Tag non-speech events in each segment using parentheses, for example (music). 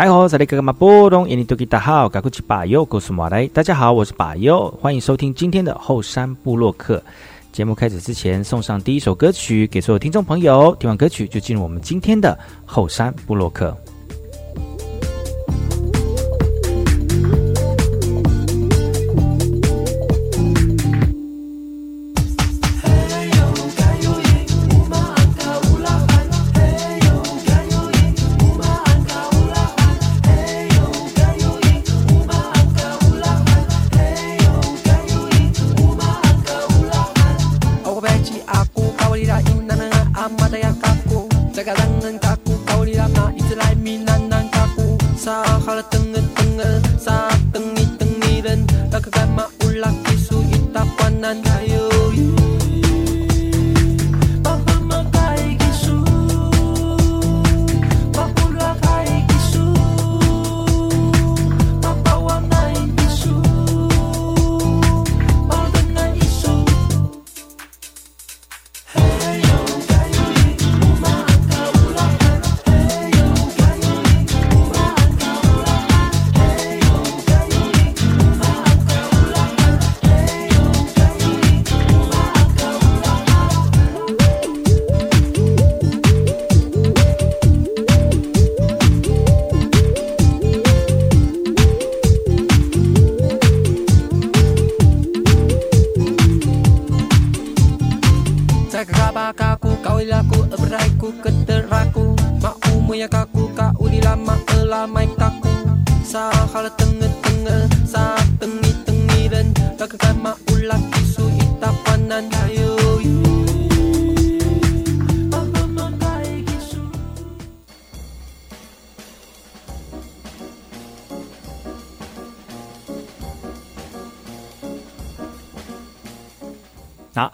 哎吼，这里格格马波隆，印尼多吉达好，赶快去把右告诉马来。大家好，我是巴尤，欢迎收听今天的后山部落客。节目开始之前，送上第一首歌曲给所有听众朋友。听完歌曲就进入我们今天的后山部落客。那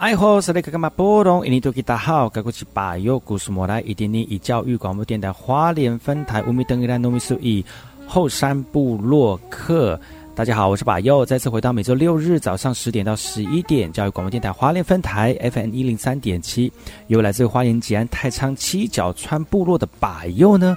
爱好是那个干嘛波动？印尼多吉大好，该过去把右故事莫来，一点点以教育广播电台花莲分台乌米登伊拉糯米苏以后山部落客。大家好，我是把右，再次回到每周六日早上十点到十一点，教育广播电台花莲分台 FM 一零三点七，由来自花莲吉安太仓七角川部落的把右呢。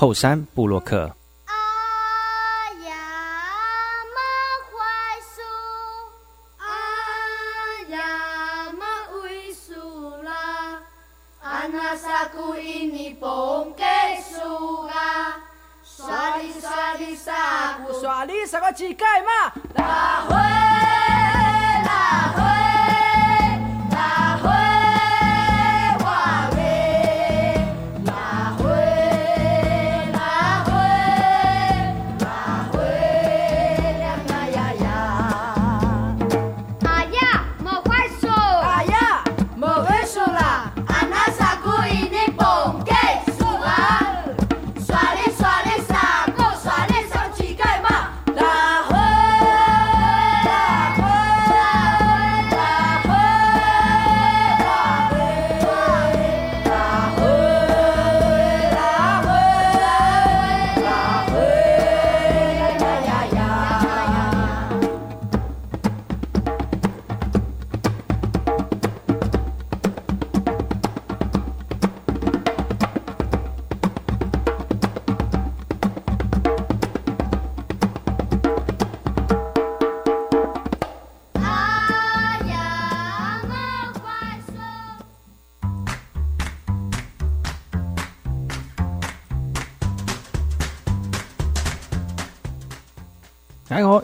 后山布洛克。刷你三个乞丐嘛，大会。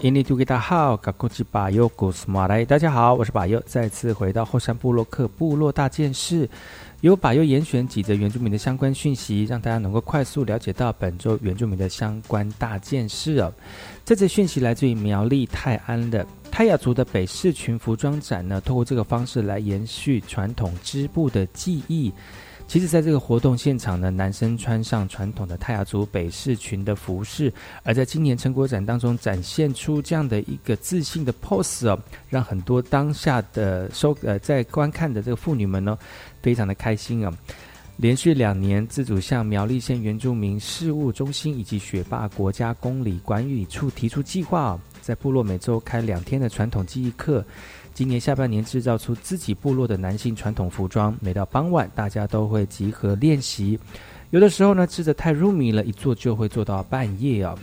印尼土给大好，噶古吉巴尤古斯马来，大家好，我是巴尤，再次回到后山部落克部落大件事，由巴尤严选几则原住民的相关讯息，让大家能够快速了解到本周原住民的相关大件事哦。这则讯息来自于苗栗泰安的泰雅族的北市群服装展呢，透过这个方式来延续传统织布的技艺。其实，在这个活动现场呢，男生穿上传统的泰雅族北式裙的服饰，而在今年成果展当中展现出这样的一个自信的 pose 哦，让很多当下的收呃在观看的这个妇女们呢，非常的开心啊！连续两年，自主向苗栗县原住民事务中心以及雪霸国家公理管理处提出计划，在部落每周开两天的传统技艺课。今年下半年制造出自己部落的男性传统服装，每到傍晚大家都会集合练习。有的时候呢织得太入迷了，一做就会做到半夜啊。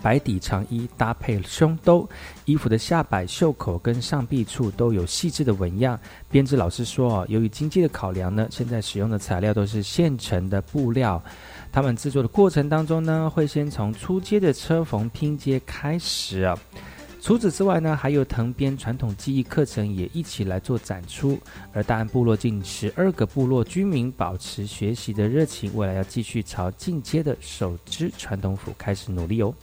白底长衣搭配胸兜，衣服的下摆、袖口跟上臂处都有细致的纹样。编织老师说哦，由于经济的考量呢，现在使用的材料都是现成的布料。他们制作的过程当中呢，会先从初阶的车缝拼接开始啊。除此之外呢，还有藤编传统技艺课程也一起来做展出。而大安部落近十二个部落居民保持学习的热情，未来要继续朝进阶的手织传统服开始努力哦。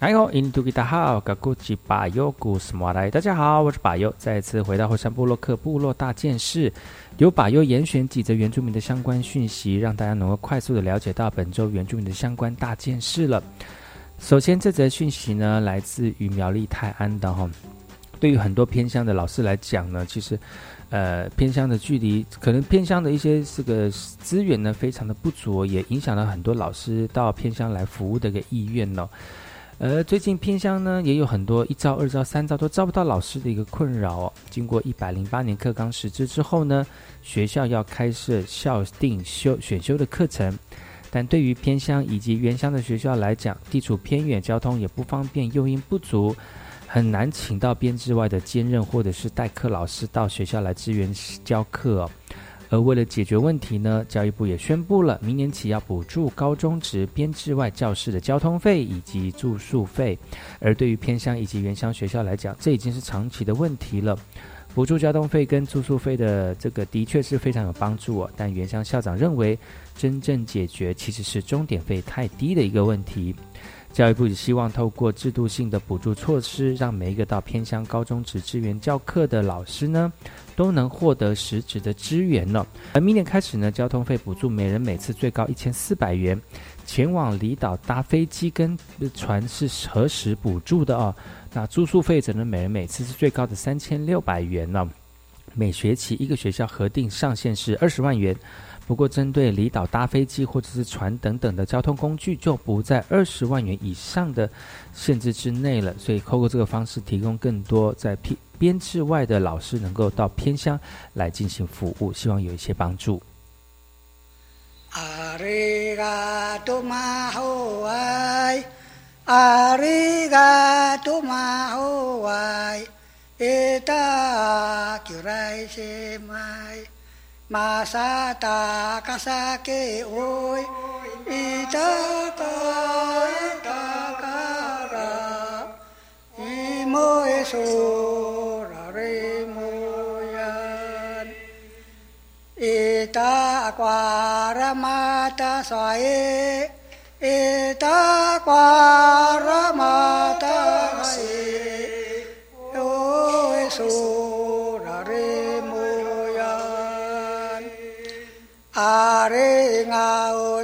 哎呦，印度吉达好，噶古吉巴尤古斯莫来，大家好，我是巴尤，再次回到后山部落克部落大件事，由巴尤严选几则原住民的相关讯息，让大家能够快速的了解到本周原住民的相关大件事了。首先，这则讯息呢，来自于苗栗泰安的哈。对于很多偏乡的老师来讲呢，其实，呃，偏乡的距离，可能偏乡的一些这个资源呢，非常的不足，也影响了很多老师到偏乡来服务的一个意愿呢。而最近偏乡呢，也有很多一招、二招、三招都招不到老师的一个困扰哦。经过一百零八年课纲实施之后呢，学校要开设校定修选修的课程。但对于偏乡以及原乡的学校来讲，地处偏远，交通也不方便，诱因不足，很难请到编制外的兼任或者是代课老师到学校来支援教课哦。而为了解决问题呢，教育部也宣布了，明年起要补助高中职编制外教师的交通费以及住宿费。而对于偏乡以及原乡学校来讲，这已经是长期的问题了。补助交通费跟住宿费的这个的确是非常有帮助哦，但原乡校长认为，真正解决其实是终点费太低的一个问题。教育部也希望透过制度性的补助措施，让每一个到偏乡高中职支援教课的老师呢，都能获得实质的支援了。而明年开始呢，交通费补助每人每次最高一千四百元，前往离岛搭飞机跟船是何时补助的哦？那住宿费则能每人每次是最高的三千六百元呢。每学期一个学校核定上限是二十万元，不过针对离岛搭飞机或者是船等等的交通工具，就不在二十万元以上的限制之内了。所以透过这个方式，提供更多在编编制外的老师能够到偏乡来进行服务，希望有一些帮助。 มาซาตากาซาเกโอยอิตากาตาการะอิโมเอโซระเรโมยันอิตากวารมาตาสอยอิตากวารมาตา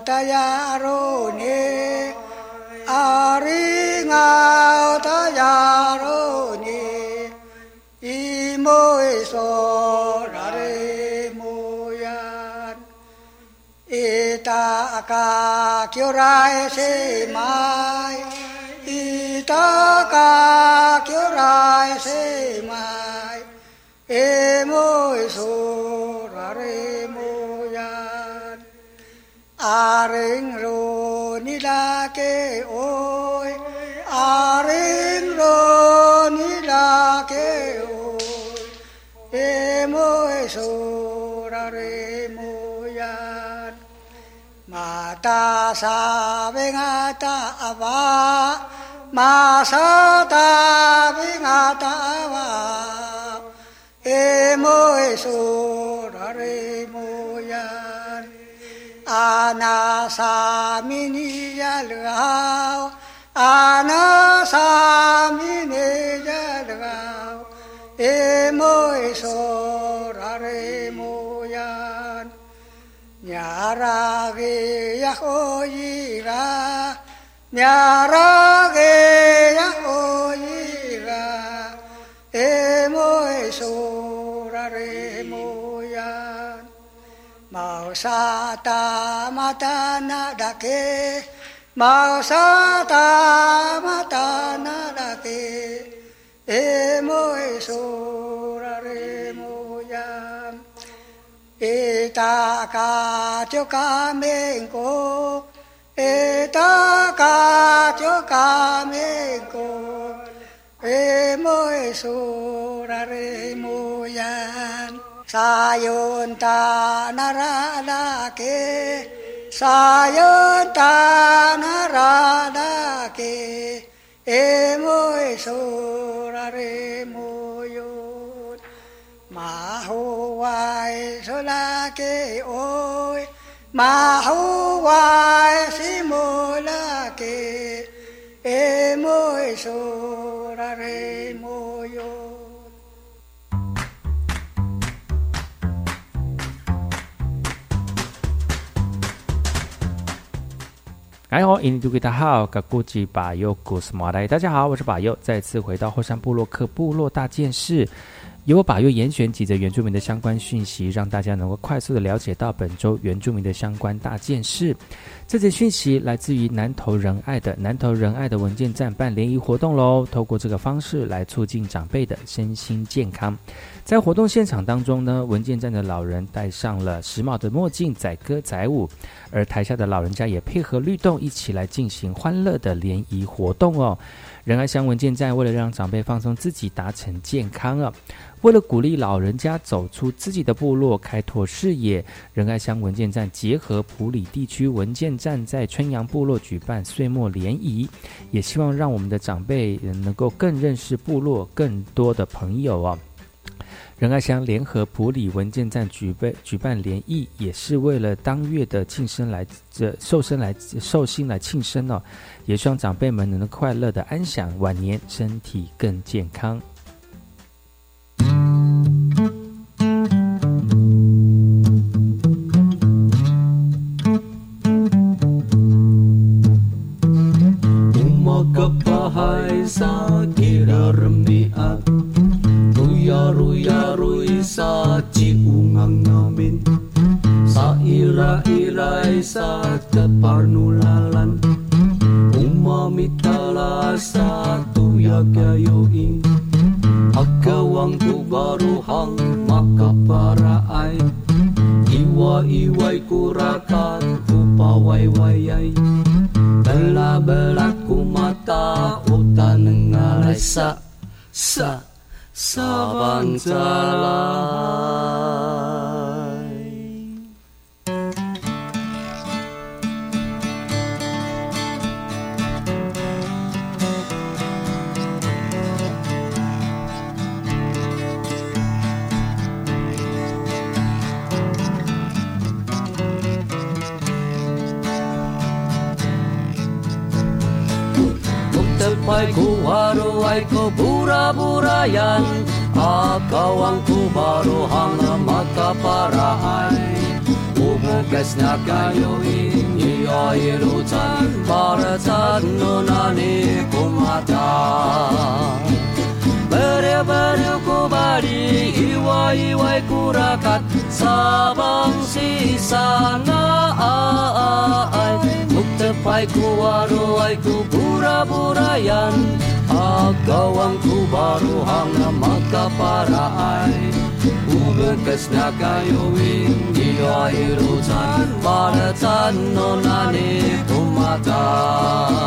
たやろうにありがたやろうにいもいそられもやいたかきょらえせまいいたかきょらえせまいえもいそられもや a ro ni la ke oi a ro ni la ke oi e mo e so ra re mo ya. Ma ta sa ve nga ta ava ma sa ta ve nga ta ava e mo e so ra re mo Ana sa mini ya lao, ana sa mini ya lao, e mo e so ra re mo ya, nya ra ge ya ho 萨达玛达那达给，玛萨达玛达那达给，耶摩耶苏拉耶摩呀，耶达卡丘卡美古，耶达卡丘卡美古，耶摩苏拉耶摩呀。Sayunta naradake Sayunta naradake Emoy surare moyon Mahuwai sulake oy Mahuwai simulake Emoy surare moyon môi sô ra re mô yo 感哎吼，印尼都给大好，噶古吉巴尤古斯马来，大家好，我是巴尤，再次回到后山部落克部落大件事。由我把又严选几则原住民的相关讯息，让大家能够快速的了解到本周原住民的相关大件事。这则讯息来自于南投仁爱的南投仁爱的文件站办联谊活动喽，透过这个方式来促进长辈的身心健康。在活动现场当中呢，文件站的老人戴上了时髦的墨镜，载歌载舞，而台下的老人家也配合律动，一起来进行欢乐的联谊活动哦。仁爱乡文件站为了让长辈放松自己，达成健康啊。为了鼓励老人家走出自己的部落，开拓视野，仁爱乡文件站结合普里地区文件站，在春阳部落举办岁末联谊，也希望让我们的长辈能够更认识部落，更多的朋友啊。仁爱乡联合普里文件站举办举办联谊，也是为了当月的庆生来这寿生来寿星来庆生哦，也希望长辈们能够快乐的安享晚年，身体更健康。yaru yaroy yaroy sa chiungang namin sa ira ira sa kaparnulalan umamitala sa tuyag yoin akawang ko baru hang makapara ay iwa iway kurakan tu pawaiway ay bela bela kumata utan ngalay sa sa. 萨班扎拉。Waruaiko pura-purayan Akaw ang kumaruhang magkaparaan Umugas na kayo iniyoirutan Para sa nunani kumata Para sa nunani kumata Bari iwai-iwai kurakat Sabang si sana ai Muktepai ku waruai ku bura-burayan Agawang ku baru hanga maka para ai Ume kesna kayo wing dia irutan Pada tan nonani pumatan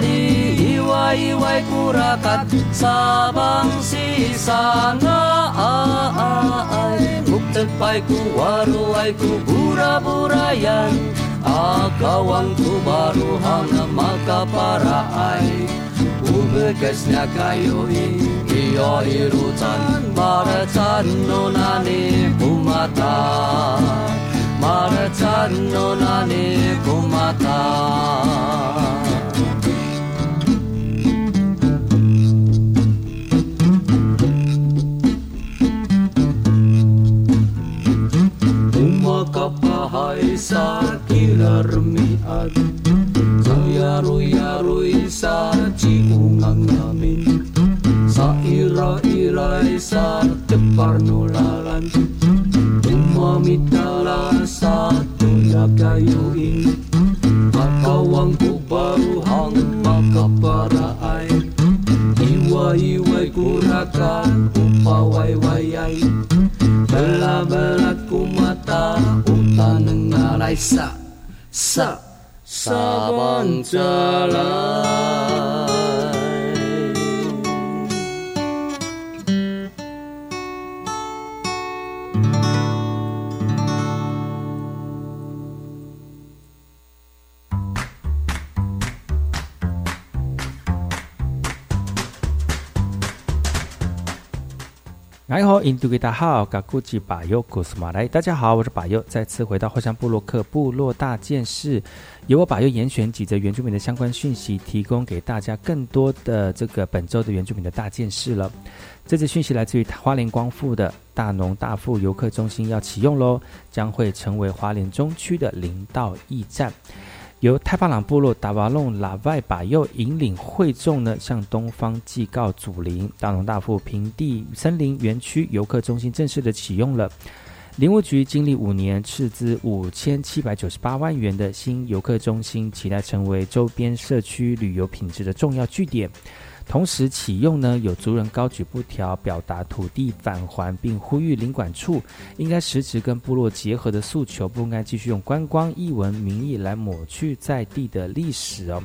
Bali iway iway kurakat Sabang si sana ay Muktegpay ku waru ay ku bura burayan Akawan ku baru hanga makapara ay Umekesnya kayo iyo irutan Maratan nonani kumata Maratan nonani kumata sa kilar mi ar sa yaru yaru sa ci sa ira ira sa cepar nulalan umma mitala sa tunda kayu in ku baru hang maka para ai iwa iwa kurakan. 萨萨萨班扎拉。印度给大家好，嘎古吉巴尤古斯马来，大家好，我是巴尤，再次回到后山部落克部落大件事，由我巴尤严选几则原住民的相关讯息，提供给大家更多的这个本周的原住民的大件事了。这次讯息来自于花莲光复的大农大富游客中心要启用喽，将会成为花莲中区的林道驿站。由泰巴朗部落达瓦隆拉外把右引领会众呢，向东方祭告祖灵。大龙大富平地森林园区游客中心正式的启用了。林务局经历五年斥资五千七百九十八万元的新游客中心，期待成为周边社区旅游品质的重要据点。同时启用呢，有族人高举布条，表达土地返还，并呼吁领馆处应该实质跟部落结合的诉求，不应该继续用观光译文名义来抹去在地的历史哦。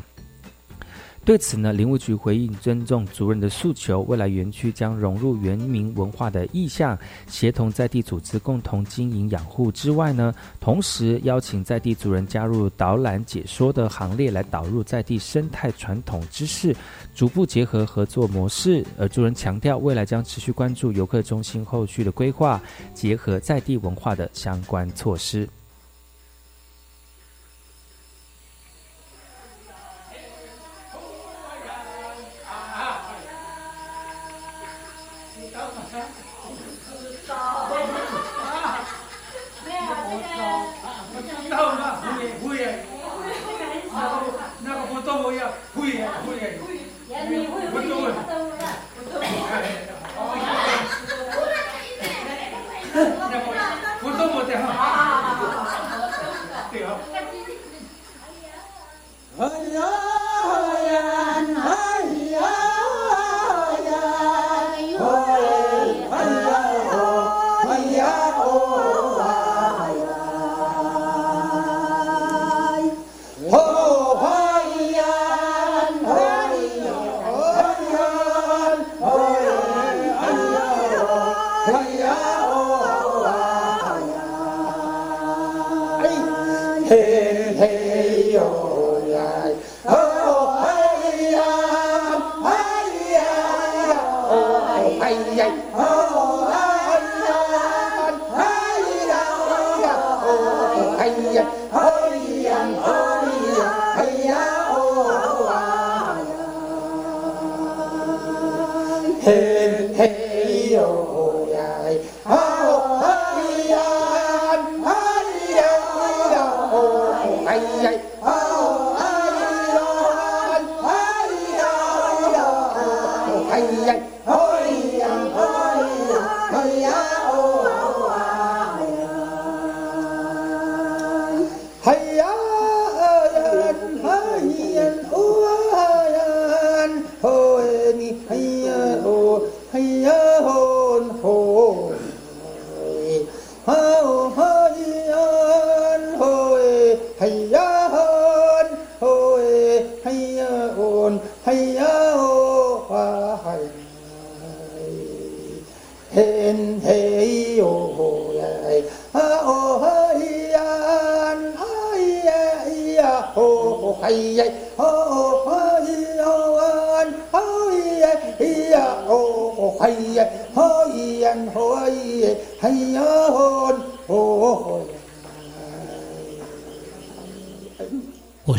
对此呢，林务局回应尊重族人的诉求，未来园区将融入原民文化的意向，协同在地组织共同经营养护之外呢，同时邀请在地族人加入导览解说的行列，来导入在地生态传统知识，逐步结合合作模式。而族人强调，未来将持续关注游客中心后续的规划，结合在地文化的相关措施。我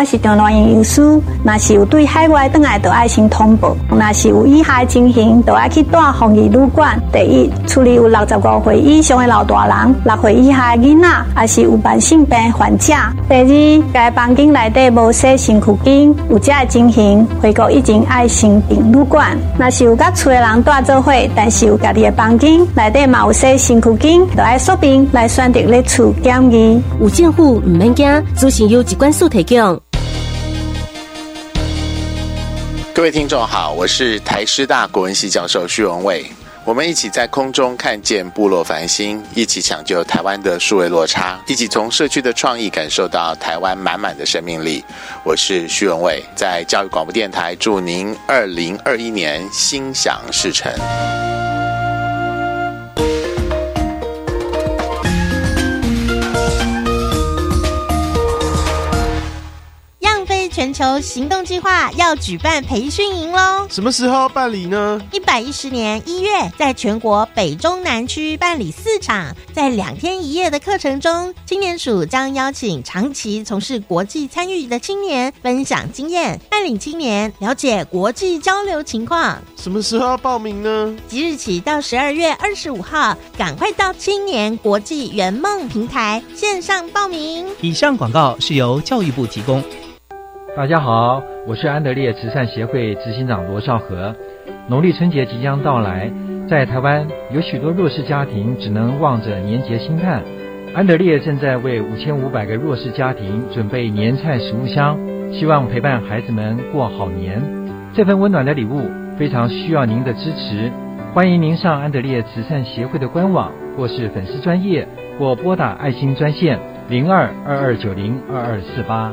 我是中南营医师，若是有对海外倒来，就爱先通报；若是有以下情形，就要去大防疫旅馆。第一，处理有六十五岁以上的老大人、六岁以下的囡仔，还是有慢性病患者。第二，该房间内底无洗身躯巾，有这的情形，回国已经爱先订旅馆。若是有甲厝的人住做伙，但是有家己的房间内底嘛有洗身躯巾，就爱说明来选择咧厝检疫。有政府唔免惊，资讯由机关所提供。各位听众好，我是台师大国文系教授徐文伟，我们一起在空中看见部落繁星，一起抢救台湾的数位落差，一起从社区的创意感受到台湾满满的生命力。我是徐文伟，在教育广播电台祝您二零二一年心想事成。全球行动计划要举办培训营喽！什么时候办理呢？一百一十年一月，在全国北中南区办理四场，在两天一夜的课程中，青年署将邀请长期从事国际参与的青年分享经验，带领青年了解国际交流情况。什么时候报名呢？即日起到十二月二十五号，赶快到青年国际圆梦平台线上报名。以上广告是由教育部提供。大家好，我是安德烈慈善协会执行长罗少和。农历春节即将到来，在台湾有许多弱势家庭只能望着年节心叹。安德烈正在为五千五百个弱势家庭准备年菜食物箱，希望陪伴孩子们过好年。这份温暖的礼物非常需要您的支持，欢迎您上安德烈慈善协会的官网，或是粉丝专业，或拨打爱心专线零二二二九零二二四八。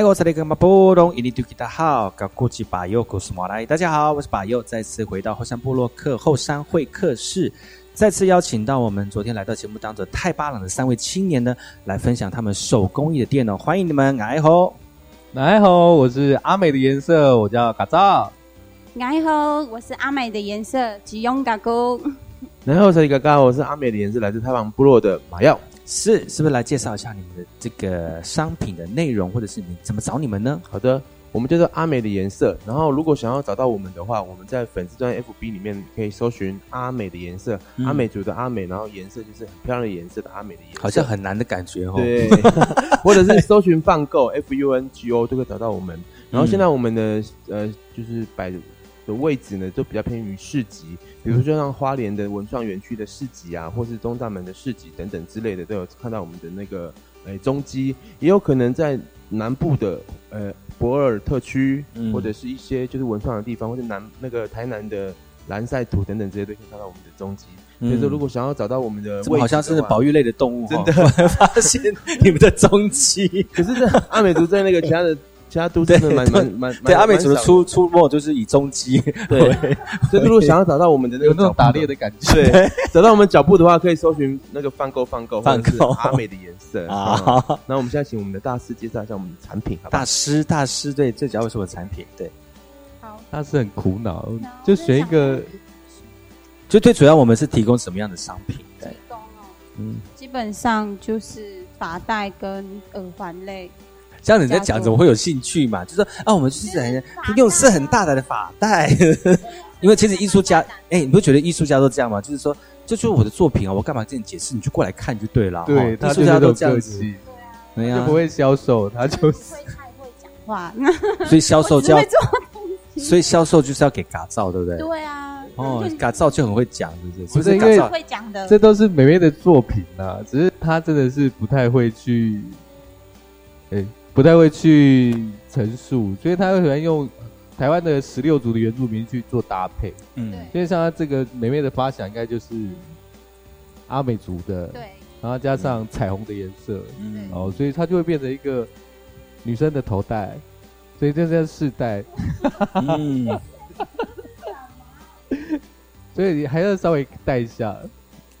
来，我是那个马波东，印尼土吉达好，高国际巴友古斯马来，大家好，我是巴友，再次回到后山部落客后山会客室，再次邀请到我们昨天来到节目当中太巴朗的三位青年呢，来分享他们手工艺的电脑，欢迎你们，来吼，来吼，我是阿美的颜色，我叫嘎造，来吼，我是阿美的颜色，吉永嘎姑，然后是一个嘎，我是阿美的颜色，来自太巴部落的马耀。是，是不是来介绍一下你们的这个商品的内容，或者是你怎么找你们呢？好的，我们叫做阿美的颜色。然后，如果想要找到我们的话，我们在粉丝专 FB 里面可以搜寻阿美的颜色，阿美族的阿美，然后颜色就是很漂亮的颜色的阿美的颜色，好像很难的感觉哦。对，(laughs) 或者是搜寻放购 F U N G O 都可以找到我们。然后现在我们的呃就是摆。的位置呢，就比较偏于市集，比如说像花莲的文创园区的市集啊，或是东大门的市集等等之类的，都有看到我们的那个诶中基。也有可能在南部的呃博尔特区，或者是一些就是文创的地方，或者南那个台南的蓝赛图等等这些，都可以看到我们的踪迹。所以说，如果想要找到我们的，好像是保育类的动物，真的发现你们的踪迹。(laughs) 可是，在阿美族在那个其他的。其他都真的蛮蛮蛮对阿美族的出出没就是以踪迹，对，(laughs) 所以如果想要找到我们的那个那种打猎的 (laughs) 感觉，对，找到我们脚步的话，可以搜寻那个放购放购，放购。阿美的颜色。(laughs) 啊。那我们现在请我们的大师介绍一下我们的产品，好大师大师对，最主要是我的产品，对，好，大师很苦恼，就选一个，就最主要我们是提供什么样的商品？对，嗯，基本上就是发带跟耳环类。这样你在讲怎么会有兴趣嘛？就说啊，我们是在用是很大的发带，(laughs) 因为其实艺术家，哎，你不觉得艺术家都这样吗？就是说，这就是我的作品啊，我干嘛跟你解释？你就过来看就对了。对，艺术家都这样子，对呀，就不会销售，他就是太会讲话，所以销售就要，(laughs) 所以销售就是要给嘎造，对不对？对啊，哦，嘎造就很会讲，是不是？不是因为会讲的，这都是美美的作品啊，只是他真的是不太会去，哎。不太会去陈述，所以他会喜欢用台湾的十六族的原住民去做搭配。嗯，所以像他这个美美的发想，应该就是阿美族的，对，然后加上彩虹的颜色，嗯，哦，所以它就会变成一个女生的头戴，所以这叫试戴。嗯，(laughs) 所以你还要稍微戴一下。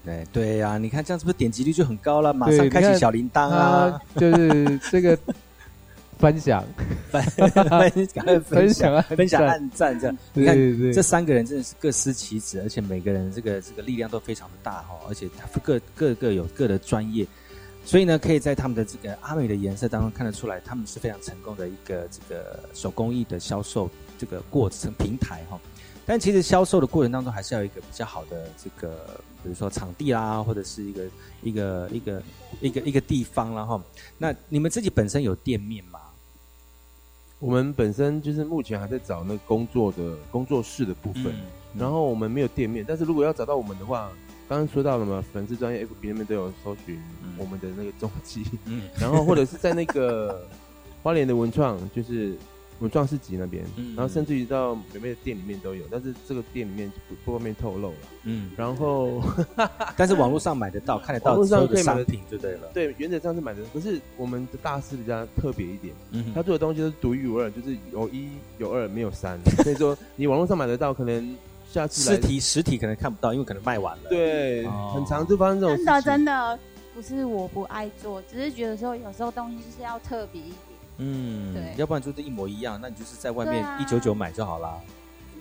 对对呀、你看这样是不是点击率就很高了？马上开启小铃铛啊！就是这个分享，分 (laughs) 分享分享啊分享暗赞这样。对你看对对这三个人真的是各司其职，而且每个人这个这个力量都非常的大哈，而且他各各个有各的专业，所以呢，可以在他们的这个阿美的颜色当中看得出来，他们是非常成功的一个这个手工艺的销售这个过程平台哈。但其实销售的过程当中，还是要有一个比较好的这个，比如说场地啦，或者是一个一个一个一个一个地方啦哈。那你们自己本身有店面吗？我们本身就是目前还在找那个工作的工作室的部分，嗯然后我们没有店面，但是如果要找到我们的话，刚刚说到了嘛，粉丝专业 FB 那边都有搜寻我们的那个踪迹，嗯。然后或者是在那个花莲的文创，就是文创市集那边，嗯然后甚至于到美美的店里面都有，但是这个店里面就不不方便透露了，嗯，然后 (laughs) 但是网络上买得到，看得到网络所有的上可以买品就对了。对，原则上是买的，可是我们的大师比较特别一点，嗯他做的东西都是独一无二，就是有一有二没有三，所以说你网络上买得到，可能下次实体实体可能看不到，因为可能卖完了。对，哦很长就发生这种事真的。真的不是我不爱做，只是觉得说有时候东西就是要特别一点。嗯，对要不然就是一模一样，那你就是在外面一九九买就好啦。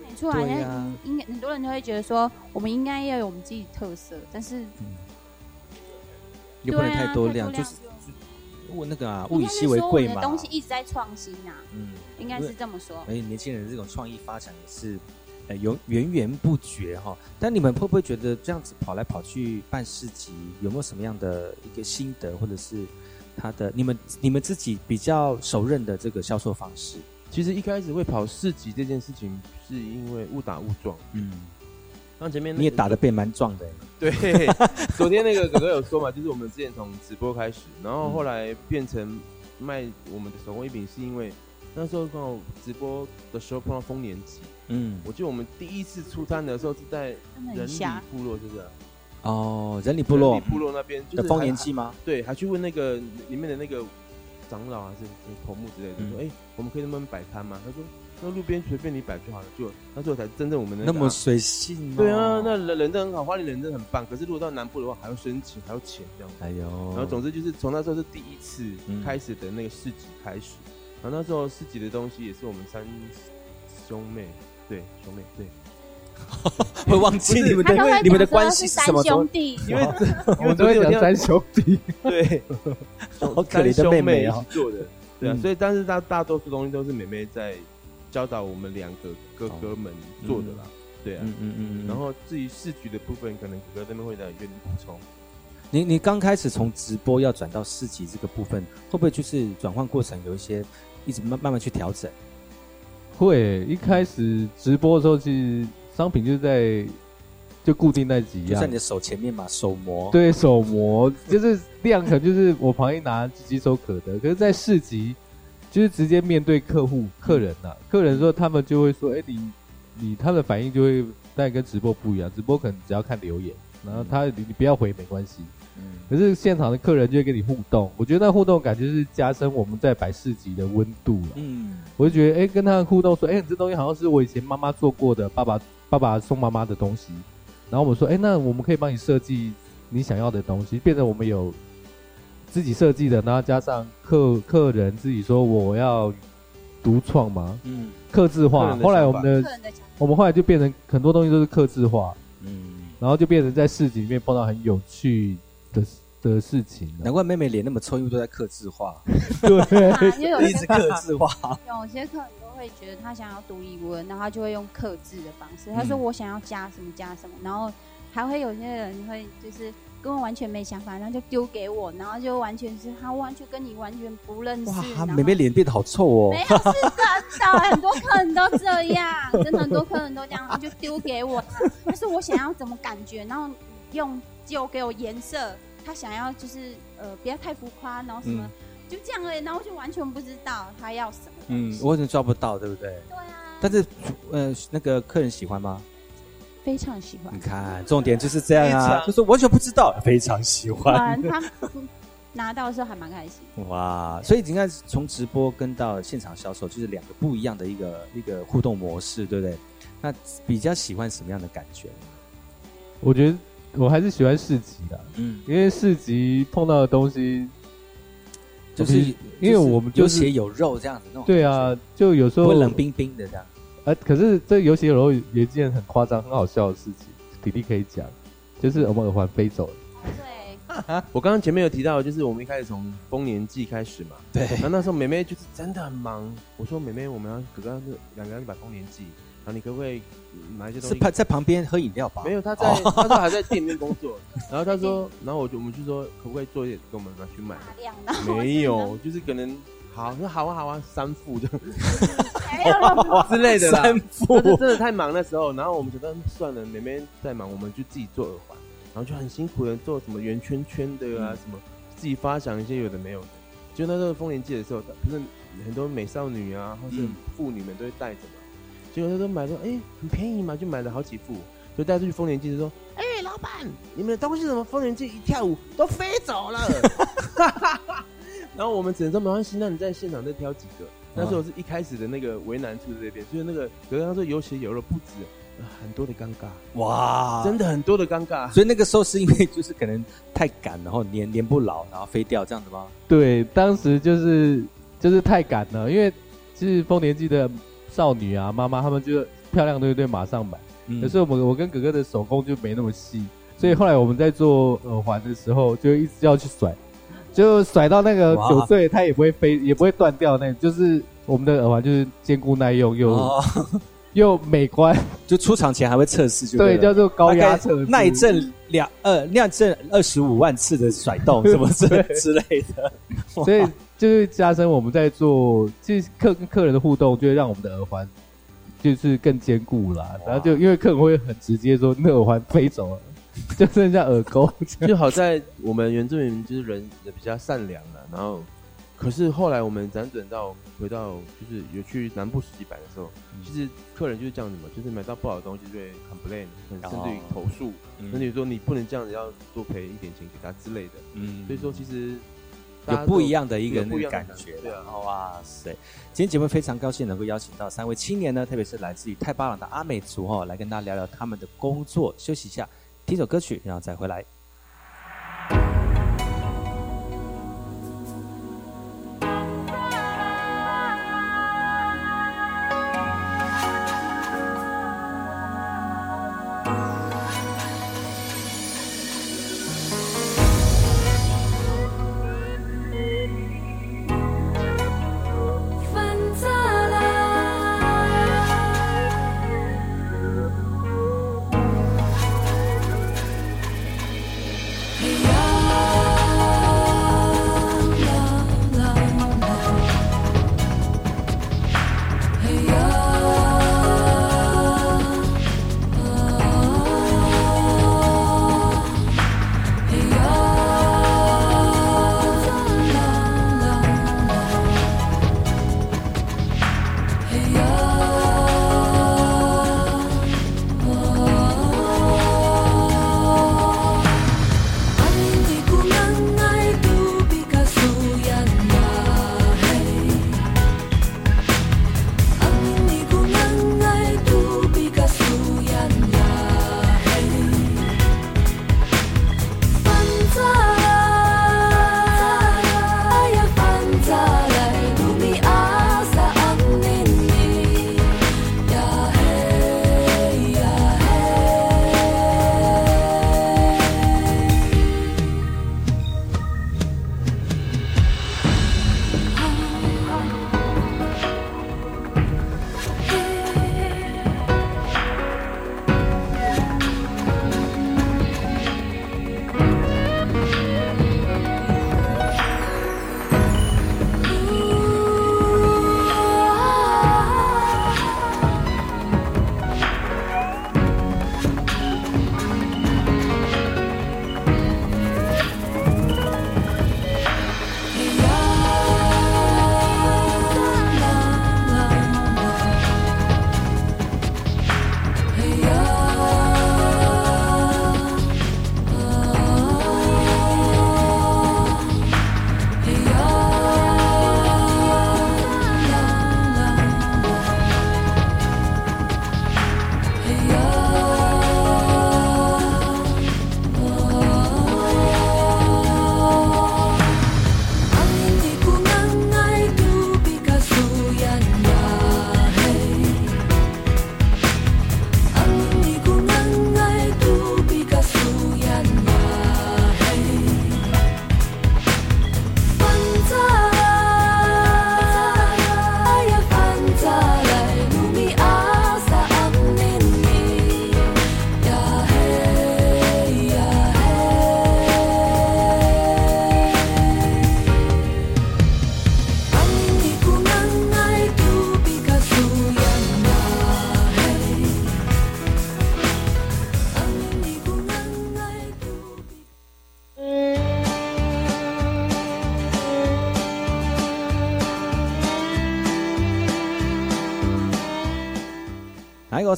没错啊，对呀应该很多人都会觉得说，我们应该要有我们自己的特色，但是又不能太多量，就是我那个啊，物以稀为贵嘛。东西一直在创新啊、嗯，应该是这么说。而且年轻人这种创意发展也是，呃，源源源不绝哈。但你们会不会觉得这样子跑来跑去办市集，有没有什么样的一个心得，或者是他的你们你们自己比较熟认的这个销售方式？其实一开始会跑市集这件事情，是因为误打误撞。嗯，刚前面你也打的变蛮壮的。对，昨天那个哥哥有说嘛，就是我们之前从直播开始，然后后来变成卖我们的手工艺品，是因为那时候刚好直播的时候碰到丰年祭。嗯，我记得我们第一次出摊的时候是在人里部落，是不是啊？哦，人里部落人里部落那边就是的丰还年祭吗？对，还去问那个里面的那个长老还是头目之类的，嗯说：“哎、我们可以那边摆摊吗？”他说：“那路边随便你摆就好了。”就那时候才真正我们的个那么随性哦对啊，那人人真很好，花莲人真很棒。可是如果到南部的话，还要申请，还要钱这样。哎呦，然后总之就是从那时候是第一次嗯开始的那个市集开始，然后那时候市集的东西也是我们三兄妹，对兄妹对。(laughs) 会忘记你们的你们的关系是什么？兄弟。因为我们都会讲三兄弟，对，(laughs) 好可怜的妹妹哦三兄一起做的，对啊，嗯。所以但是大大多数东西都是妹妹在教导我们两个哥哥们做的啦，对啊，嗯嗯嗯嗯。然后至于市局的部分，可能哥哥那边会再有一点补充。你你刚开始从直播要转到市集这个部分，会不会就是转换过程有一些一直慢慢慢去调整？会一开始直播的时候，其实商品就在就固定那几样。就在你，的手前面嘛，手模。对手模就是量可能就是我旁边拿几手可得，可是，在市集就是直接面对客户客人呐、客人说他们就会说，哎、你你他们的反应就会但跟直播不一样，直播可能只要看留言，然后他你你不要回没关系，嗯。可是现场的客人就会跟你互动，我觉得那互动感就是加深我们在摆市集的温度了。嗯，我就觉得，哎、跟他的互动说，哎、你这东西好像是我以前妈妈做过的，爸爸爸爸送妈妈的东西。然后我们说，哎、那我们可以帮你设计你想要的东西，变成我们有自己设计的，然后加上客客人自己说我要独创嘛，嗯，克制化。后来我们的我们后来就变成很多东西都是克制化，嗯，然后就变成在市集里面碰到很有趣的的事情了。难怪妹妹脸那么臭，(laughs) 因为都在克制化。对一直些客克制化。有些客人都会觉得他想要独一无二，然后他就会用克制的方式。他说嗯我想要加什么加什么，然后还会有些人会就是跟我完全没想法，然后就丢给我，然后就完全是他完全跟你完全不认识。哇，妹妹脸变得好臭哦。没有是真的，很多客人都这样，真的很多客人都这样，就丢给我，但是我想要怎么感觉，然后用就给我颜色，他想要就是呃不要太浮夸，然后什么、嗯就这样而已，然后就完全不知道他要什么。嗯，我可能抓不到，对不对？对啊，但是呃，那个客人喜欢吗？非常喜欢你。看，重点就是这样非啊，就是完全不知道，非常喜欢。他拿到的时候还蛮开心。哇，所以你看，从直播跟到现场销售，就是两个不一样的一个一个互动模式，对不对？那比较喜欢什么样的感觉？我觉得我还是喜欢市集的，嗯，因为市集碰到的东西，就是因为我们就是有血有肉这样子那种，对啊，就有时候会冷冰冰的这样。呃，可是这有血有肉有一件很夸张、很好笑的事情，弟弟可以讲，就是我们耳环飞走了。对，(laughs) 我刚刚前面有提到，就是我们一开始从丰年祭开始嘛，对。然后那时候妹妹就是真的很忙，我说妹妹，我们要哥哥就两个人把丰年祭，你可不可以拿一些东西？是在在旁边喝饮料吧？没有，他在，哦他说还在店里面工作，(laughs) 然后他说，然后我就我们就说可不可以做一点给我们拿去买？没有，就是可能好，那好啊好啊，三副就没有那 (laughs) 么之类的啦。三副真的太忙的时候，然后我们觉得嗯算了，妹妹再忙，我们就自己做耳环，然后就很辛苦的做什么圆圈圈的啊，什么自己发想一些有的没有的。就那时候丰年祭的时候，不是很多美少女啊，或是妇女们都会带着嘛。结果他都买说，哎、很便宜嘛，就买了好几副，就带出去丰年祭就说，哎、老板，你们的东西怎么丰年祭一跳舞都飞走了？(laughs) 然后我们只能说没关系，那你在现场再挑几个。那时候是一开始的那个为难处在这边，所以那个可是他说有血有肉，不止、呃很多的尴尬，哇，真的很多的尴尬。所以那个时候是因为就是可能太赶，然后粘粘不牢，然后飞掉这样子吗？对，当时就是就是太赶了，因为其实丰年祭的少女啊、妈妈，他们就漂亮的对不对？马上买。嗯可是我们我跟哥哥的手工就没那么细，所以后来我们在做耳环的时候，就一直要去甩，就甩到那个哇九岁，它也不会飞，也不会断掉那种。就是我们的耳环就是坚固耐用又、哦，又美观，就出厂前还会测试就对，了。叫做高压测试，耐震两呃耐震二十五万次的甩动什么之对。之类的，(laughs) 所以就是加深我们在做，就是客跟客人的互动，就会让我们的耳环就是更坚固啦。然后就因为客人会很直接说那耳环飞走了，(laughs) 就剩下耳钩。(laughs) 就好在我们原住民就是人也比较善良了，然后可是后来我们辗转到回到就是有去南部十几百的时候，其实客人就是这样子嘛，就是买到不好的东西就会 complain，甚至于投诉，嗯甚至于说你不能这样子，要多赔一点钱给他之类的。嗯所以说其实有不一样的一个感觉对啊。哇塞！今天节目非常高兴能够邀请到三位青年呢，特别是来自于泰巴朗的阿美族哦，来跟大家聊聊他们的工作。休息一下，听首歌曲，然后再回来。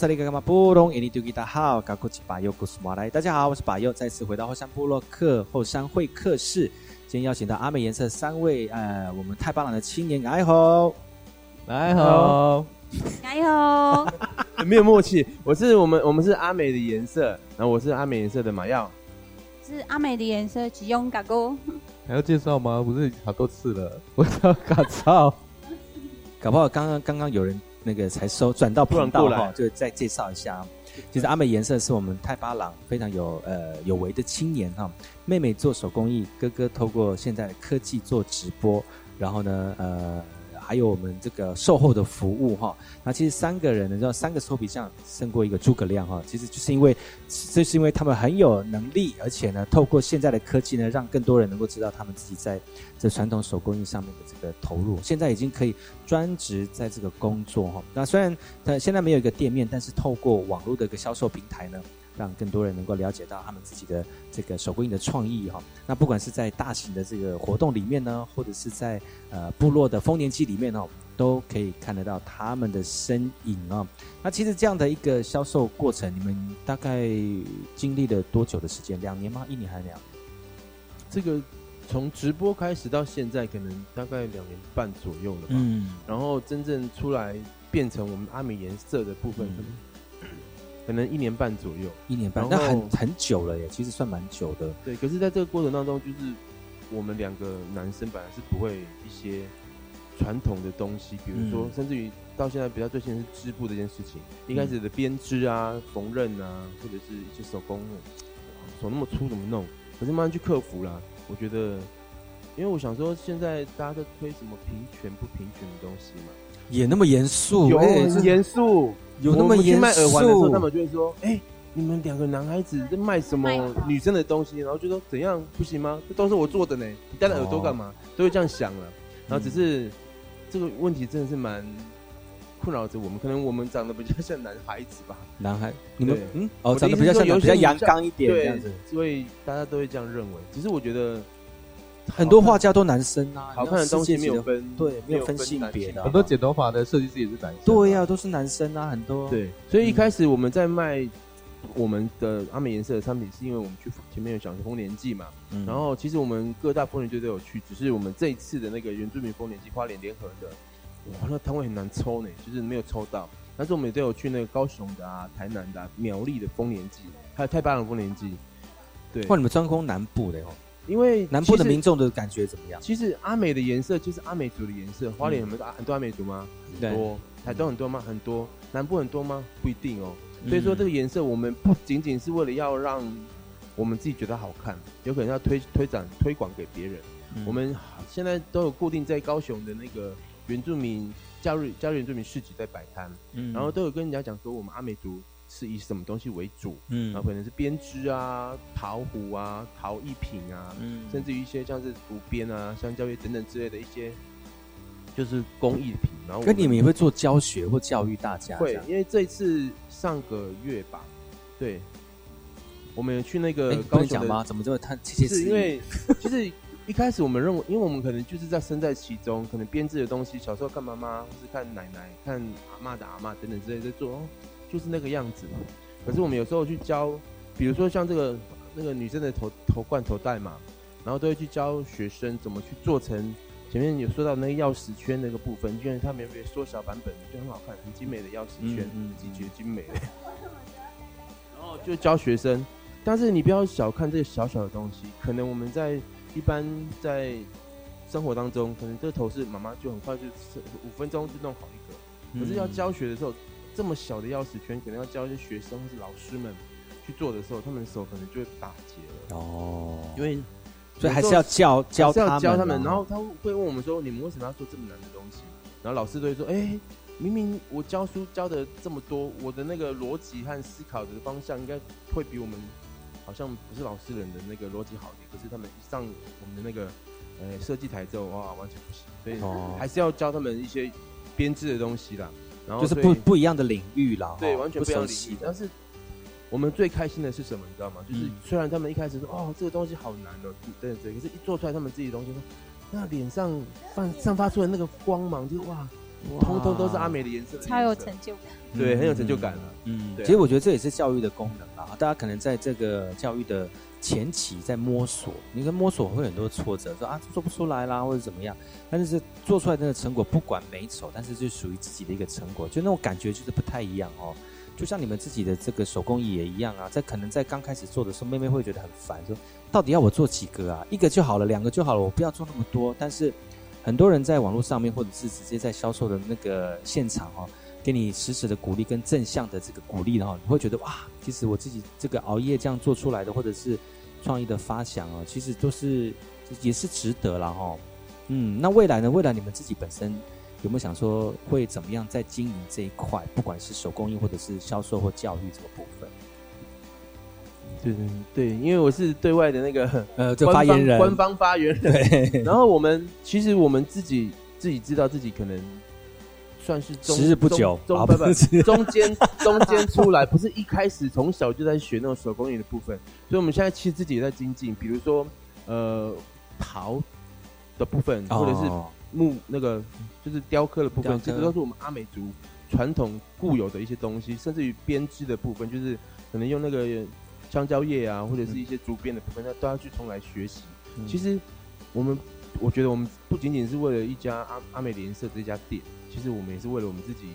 我是那个嘛布隆，印尼多吉大好，高古吉巴尤古斯马来，大家好，我是巴尤，再次回到后山部落客后山会客室，今天邀请到阿美颜色三位呃，我们太棒了的青年，哎吼，来好，加油！(laughs) 没有默契。我是我们我们是阿美的颜色，然后我是阿美颜色的马耀。是阿美的颜色，吉用嘎哥。还要介绍吗？不是好多次了，我叫嘎操。搞不好刚刚刚刚有人那个才收转到频道哈就再介绍一下。其实阿美颜色是我们太巴朗非常有呃有为的青年哈，妹妹做手工艺，哥哥透过现在的科技做直播，然后呢呃还有我们这个售后的服务哈。那其实三个人呢，知道三个臭皮匠胜过一个诸葛亮哈，其实就是因为这是因为他们很有能力，而且呢透过现在的科技呢，让更多人能够知道他们自己在这传统手工艺上面的这个投入，现在已经可以专职在这个工作哈。那虽然呃现在没有一个店面，但是透过网络的一个销售平台呢，让更多人能够了解到他们自己的这个手工艺的创意哈。那不管是在大型的这个活动里面呢，或者是在呃部落的丰年祭里面哦，都可以看得到他们的身影啊。那其实这样的一个销售过程，你们大概经历了多久的时间？两年吗？一年还是两年？这个从直播开始到现在，可能大概两年半左右了吧。嗯然后真正出来变成我们阿美颜色的部分，可能一年半左右。一年半，那很很久了耶，其实算蛮久的。对，可是在这个过程当中，就是我们两个男生本来是不会一些传统的东西，比如说，嗯甚至于到现在比较最先是织布这件事情，一开始的编织啊、缝纫啊，或者是一些手工，手那么粗怎么弄？可是慢慢去克服啦。我觉得，因为我想说，现在大家在推什么平权不平权的东西嘛，也那么严肃，有哎很严肃，有那么我们去严卖耳环的时候，肃他们就会说：“哎、你们两个男孩子在卖什么女生的东西？”然后就说：“怎样不行吗？这都是我做的呢，你戴了耳朵干嘛？”都会这样想了。然后只是、这个问题真的是蛮困扰着我们，可能我们长得比较像男孩子吧。男孩，你们嗯哦长得比较像比较阳刚一点对这样子，所以大家都会这样认为。只是我觉得很多画家都男生啊，好看的东西没有分对，没有分性性别的啊，很多剪头发的设计师也是男生。对呀，都是男生啊，很多对，所以一开始我们在卖我们的阿美颜色的产品，是因为我们去前面有讲丰年祭嘛，嗯然后其实我们各大丰年祭都有去，只是我们这一次的那个原住民丰年祭花莲联合的，哇，那摊位很难抽呢，就是没有抽到。但是我们也都有去那个高雄的啊、台南的、啊、苗栗的丰年祭，还有太巴的丰年祭。对，哇，你们专攻南部的哦，因为南部的民众的感觉怎么样？其实阿美的颜色就是阿美族的颜色，花莲有没有很多阿美族吗？很多，台东很多吗？很多，南部很多吗？不一定哦。嗯所以说这个颜色，我们不仅仅是为了要让我们自己觉得好看，有可能要推推展推广给别人。嗯我们现在都有固定在高雄的那个原住民假日假日原住民市集在摆摊，嗯然后都有跟人家讲说我们阿美族是以什么东西为主，嗯然后可能是编织啊、陶壶啊、陶艺品啊，嗯甚至于一些像是竹编啊、香蕉叶等等之类的一些，就是工艺品。然后我跟你们也会做教学或教育大家，会因为这一次上个月吧，对，我们有去那哎个不高雄讲吗？怎么这么太窃窃私语？是因为就是一开始我们认为，因为我们可能就是在身在其中，可能编制的东西，小时候看妈妈或是看奶奶、看阿妈的阿妈等等之类的在做，哦，就是那个样子嘛。可是我们有时候去教，比如说像这个那个女生的头头冠头带嘛，然后都会去教学生怎么去做成。前面有说到那个钥匙圈那个部分，因为它们有没有缩小版本，就很好看，很精美的钥匙圈，嗯嗯自己觉得精美的。然后就教学生，但是你不要小看这个小小的东西，可能我们在一般在生活当中，可能这个头饰妈妈就很快就五分钟就弄好一个，可是要嗯教学的时候，这么小的钥匙圈，可能要教一些学生或是老师们去做的时候，他们的手可能就会打结了。哦，因为所以还是要教教他们教他们，啊然后他会问我们说：“你们为什么要做这么难的东西？”然后老师都会说：“哎、明明我教书教的这么多，我的那个逻辑和思考的方向应该会比我们好像不是老师人的那个逻辑好一点，可是他们一上我们的那个呃设计台之后，哇，完全不行，所以哦还是要教他们一些编制的东西啦。然后就是不不一样的领域啦，对，哦完全不不一样的领熟悉的，域但是我们最开心的是什么？你知道吗？就是嗯虽然他们一开始说哦这个东西好难哦，对对，可是一做出来他们自己的东西说，那脸上放散发出来那个光芒，就哇，通通都是阿美的颜色色，超有成就感。对，很有成就感了。嗯，对啊其实我觉得这也是教育的功能啊。大家可能在这个教育的前期在摸索，你跟摸索会很多挫折，说啊做不出来啦，或者怎么样。但是做出来的成果，不管美丑，但是就属于自己的一个成果，就那种感觉就是不太一样哦。就像你们自己的这个手工艺也一样啊，在可能在刚开始做的时候，妹妹会觉得很烦，说到底要我做几个啊？一个就好了，两个就好了，我不要做那么多。但是很多人在网络上面，或者是直接在销售的那个现场哦，给你实时的鼓励跟正向的这个鼓励的话，你会觉得哇，其实我自己这个熬夜这样做出来的，或者是创意的发想哦，其实都是也是值得了哈。嗯，那未来呢？未来你们自己本身有没有想说会怎么样在经营这一块，不管是手工艺或者是销售或教育这个部分？对对对，因为我是对外的那个 (laughs) 呃这发言人官方发言人。对然后我们其实我们自己自己知道自己可能算是中时日不久啊中中不不中间 (laughs) 中间出来，不是一开始从小就在学那种手工艺的部分，所以我们现在其实自己也在精进，比如说呃陶的部分，哦。或者是木那个就是雕刻的部分，雕刻。这个都是我们阿美族传统固有的一些东西，甚至于编织的部分，就是可能用那个香蕉叶啊，或者是一些竹编的部分，那都要去从来学习。嗯。其实我们，我觉得我们不仅仅是为了一家阿阿美联社这家店，其实我们也是为了我们自己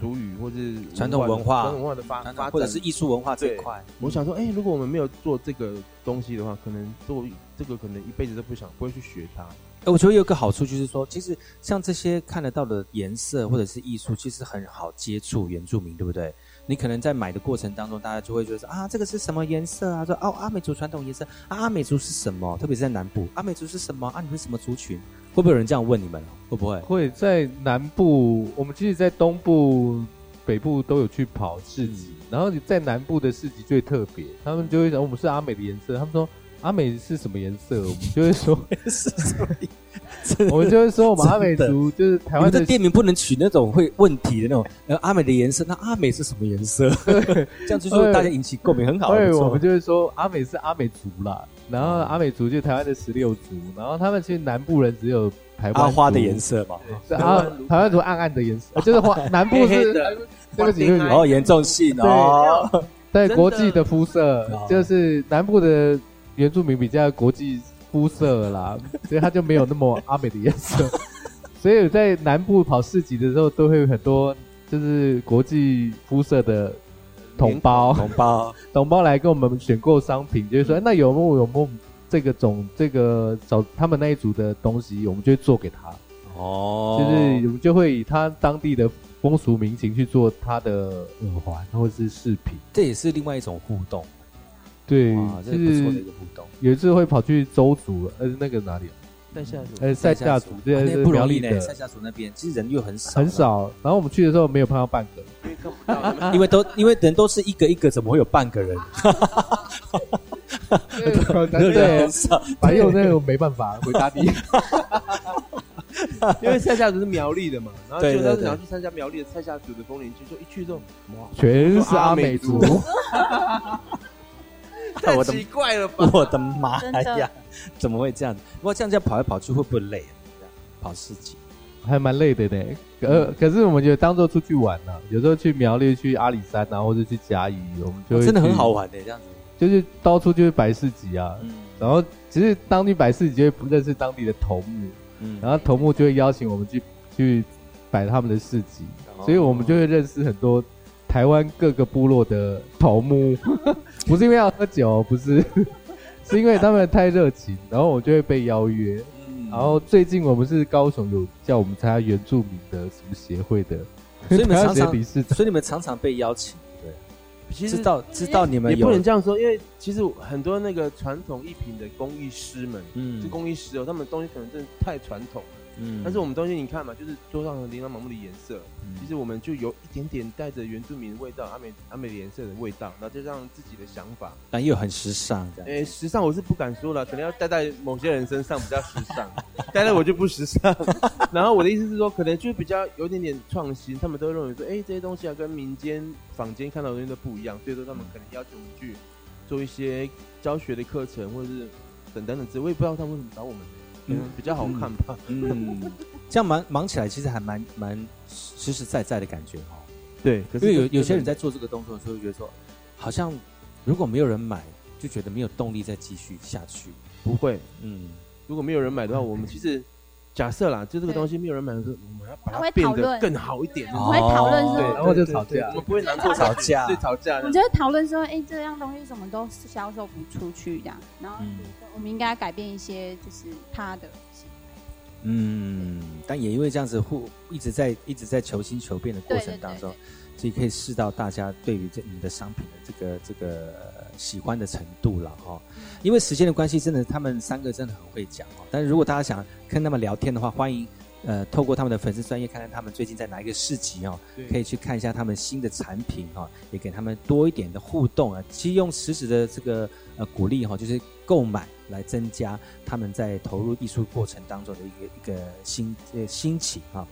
主语或是传统文化传统文化的发或者是艺术文化这一块我想说，哎、如果我们没有做这个东西的话，可能做这个可能一辈子都不想不会去学它。哎，我觉得有个好处就是说，其实像这些看得到的颜色或者是艺术，其实很好接触原住民，对不对？你可能在买的过程当中，大家就会觉得说啊，这个是什么颜色啊？说哦，阿美族传统颜色啊，阿美族是什么？特别是在南部，阿美族是什么啊？你们是什么族群？会不会有人这样问你们？会不会？会在南部，我们其实，在东部、北部都有去跑市集，然后你在南部的市集最特别，他们就会讲我们是阿美的颜色，他们说阿美是什么颜色，我们就会说 (laughs) 是什么我们就会说我们阿美族就是台湾的的店名不能取那种会问题的那种，呃，阿美的颜色，那阿美是什么颜色？(laughs) 这样就是会大家引起共鸣，很好。对，我们就会说阿美是阿美族啦，然后阿美族就是台湾的十六族，然后他们其实南部人只有台湾花的颜色嘛，是阿台湾族暗暗的颜色，呃 (laughs) 就是花南部是黑黑的。对不起对不起哦，严重性哦，对国际的肤色哦，就是南部的原住民比较国际肤色啦，(laughs) 所以他就没有那么阿美的颜色。(laughs) 所以在南部跑市集的时候，都会有很多就是国际肤色的同胞同胞 (laughs) 同胞来跟我们选购商品，就是说，那有木有有没有这个种这个找他们那一组的东西，我们就会做给他。哦，就是我们就会以他当地的风俗民情去做他的耳环或者是饰品。这也是另外一种互动。对哇，这就是不错的一个互动。有一次会跑去周族，呃，那个哪里啊？塞下族呃，塞下族，这啊那是不容易呢。苗栗的，塞下族那边其实人又很少，很。少。然后我们去的时候没有碰到半个，(laughs) 因为都因为人都是一个一个，怎么会有半个人？对 (laughs) 对，(laughs) 反正那个没办法回答你。因为塞下族是苗栗的嘛，然后就当时想要去参加苗栗的塞下族的风铃区，就一去之后，哇，全是阿美族，(laughs) 太我的奇怪了吧？我的妈呀！怎么会这样？不过这样这样跑来跑去会不会累啊？这样跑市集还蛮累的呢。呃，可是我们觉得当做出去玩呢、有时候去苗栗、去阿里山啊，或者去甲乙，我们就会、哦真的很好，玩的，这样子。就是到处就是摆市集啊。嗯然后其实当地摆市集就会不认识当地的头目，嗯然后头目就会邀请我们去去摆他们的市集，哦所以我们就会认识很多台湾各个部落的头目，不是因为要喝酒，不是，(laughs) 是因为他们太热情，然后我就会被邀约。嗯然后最近我们是高雄有叫我们参加原住民的什么协会的，所以你们常常，(laughs) 所以你们常常被邀请，对，其实知道知道你们也不能这样说，因为其实很多那个传统艺品的工艺师们，嗯是工艺师哦，他们东西可能真的太传统了。嗯但是我们东西你看嘛，就是桌上的琳琅满目的颜色，其实我们就有一点点带着原住民的味道，阿美阿美的颜色的味道，然后再加上自己的想法。但又很时尚，这样。诶，时尚我是不敢说了，可能要戴在某些人身上比较时尚，(laughs) 戴在我就不时尚。(laughs) 然后我的意思是说，可能就比较有点点创新，他们都会认为说，哎，这些东西啊跟民间坊间看到的东西都不一样，所以说他们可能要求我们去做一些教学的课程，或者是等等等我也不知道他们为什么找我们。嗯，比较好看吧。嗯，这样忙忙起来，其实还蛮蛮实实在在的感觉哦。对，可是因为有有些人在做这个动作的时候，觉得说，好像如果没有人买，就觉得没有动力再继续下去。不会，嗯，如果没有人买的话，我们其实假设啦，就这个东西没有人买的时候，我们要把它变得更好一点。我们会讨论说对，然后就吵架。我们不会难过吵架。对，吵架。我。们就会讨论说，哎、这样东西什么都销售不出去这样，然后嗯。我们应该改变一些，就是他的嗯，但也因为这样子互一直在一直在求新求变的过程当中，所以可以试到大家对于这你的商品的这个这个呃喜欢的程度了哈。因为时间的关系，真的他们三个真的很会讲哦。但是如果大家想跟他们聊天的话，欢迎呃透过他们的粉丝专业看看他们最近在哪一个市集哦，可以去看一下他们新的产品哈、也给他们多一点的互动啊。其实用实质的这个呃鼓励哈、就是购买来增加他们在投入艺术过程当中的一个一个心呃心情哈、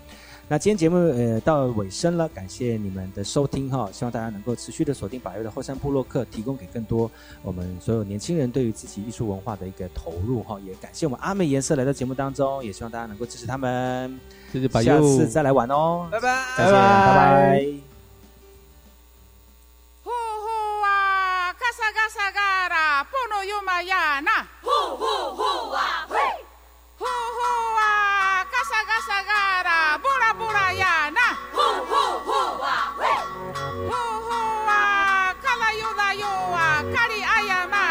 那今天节目呃到尾声了，感谢你们的收听哈，希望大家能够持续的锁定百越的后山部落客，提供给更多我们所有年轻人对于自己艺术文化的一个投入哈，也感谢我们阿美颜色来到节目当中，也希望大家能够支持他们，谢谢百下次再来玩哦，拜拜，再见，拜拜。呼呼啊，嘎萨嘎萨嘎啦，波诺尤玛亚那，呼呼呼啊嘿，呼呼啊，嘎萨嘎萨嘎家，里阿亚玛